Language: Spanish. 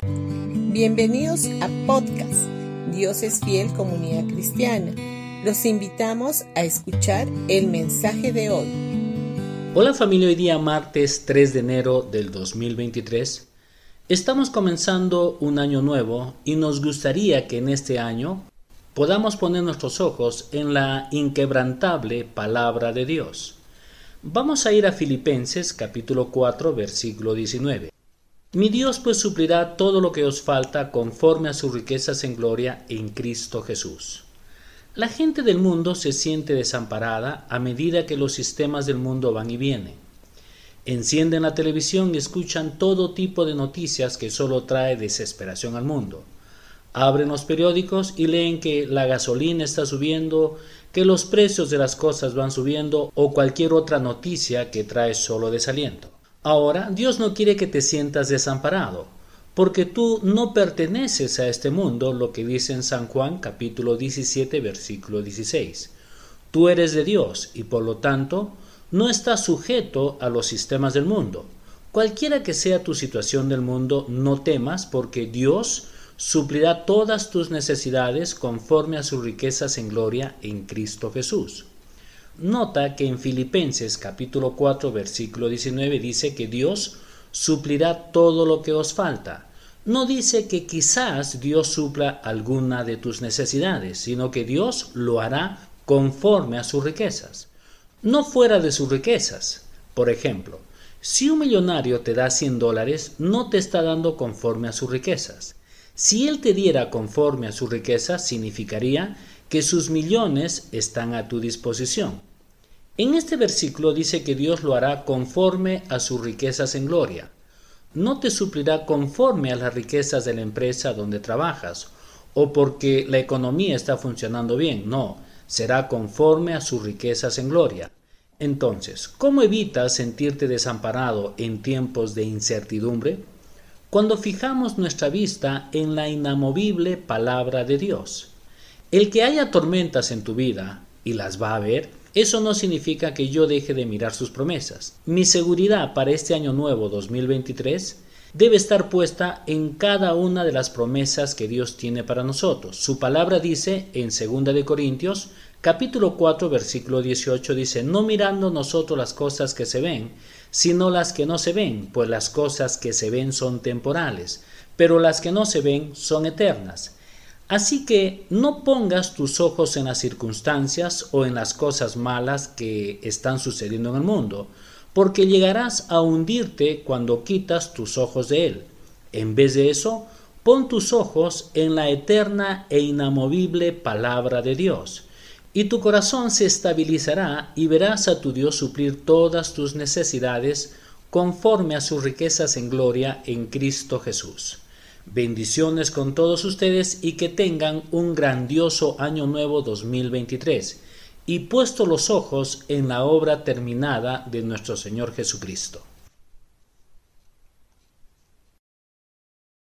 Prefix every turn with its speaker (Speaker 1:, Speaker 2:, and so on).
Speaker 1: Bienvenidos a podcast Dios es fiel comunidad cristiana. Los invitamos a escuchar el mensaje de hoy.
Speaker 2: Hola familia, hoy día martes 3 de enero del 2023. Estamos comenzando un año nuevo y nos gustaría que en este año podamos poner nuestros ojos en la inquebrantable palabra de Dios. Vamos a ir a Filipenses capítulo 4 versículo 19. Mi Dios pues suplirá todo lo que os falta conforme a sus riquezas en gloria en Cristo Jesús. La gente del mundo se siente desamparada a medida que los sistemas del mundo van y vienen. Encienden la televisión y escuchan todo tipo de noticias que solo trae desesperación al mundo. Abren los periódicos y leen que la gasolina está subiendo, que los precios de las cosas van subiendo o cualquier otra noticia que trae solo desaliento. Ahora, Dios no quiere que te sientas desamparado, porque tú no perteneces a este mundo, lo que dice en San Juan capítulo 17 versículo 16. Tú eres de Dios y por lo tanto no estás sujeto a los sistemas del mundo. Cualquiera que sea tu situación del mundo, no temas porque Dios suplirá todas tus necesidades conforme a sus riquezas en gloria en Cristo Jesús. Nota que en Filipenses capítulo 4 versículo 19 dice que Dios suplirá todo lo que os falta. No dice que quizás Dios supla alguna de tus necesidades, sino que Dios lo hará conforme a sus riquezas. No fuera de sus riquezas. Por ejemplo, si un millonario te da 100 dólares, no te está dando conforme a sus riquezas. Si Él te diera conforme a su riqueza, significaría que sus millones están a tu disposición. En este versículo dice que Dios lo hará conforme a sus riquezas en gloria. No te suplirá conforme a las riquezas de la empresa donde trabajas o porque la economía está funcionando bien, no, será conforme a sus riquezas en gloria. Entonces, ¿cómo evitas sentirte desamparado en tiempos de incertidumbre? cuando fijamos nuestra vista en la inamovible palabra de Dios. El que haya tormentas en tu vida, y las va a haber, eso no significa que yo deje de mirar sus promesas. Mi seguridad para este año nuevo 2023 debe estar puesta en cada una de las promesas que Dios tiene para nosotros. Su palabra dice en 2 de Corintios, capítulo 4, versículo 18 dice, "No mirando nosotros las cosas que se ven, sino las que no se ven, pues las cosas que se ven son temporales, pero las que no se ven son eternas." Así que no pongas tus ojos en las circunstancias o en las cosas malas que están sucediendo en el mundo porque llegarás a hundirte cuando quitas tus ojos de él. En vez de eso, pon tus ojos en la eterna e inamovible palabra de Dios, y tu corazón se estabilizará y verás a tu Dios suplir todas tus necesidades conforme a sus riquezas en gloria en Cristo Jesús. Bendiciones con todos ustedes y que tengan un grandioso año nuevo 2023 y puesto los ojos en la obra terminada de nuestro Señor Jesucristo.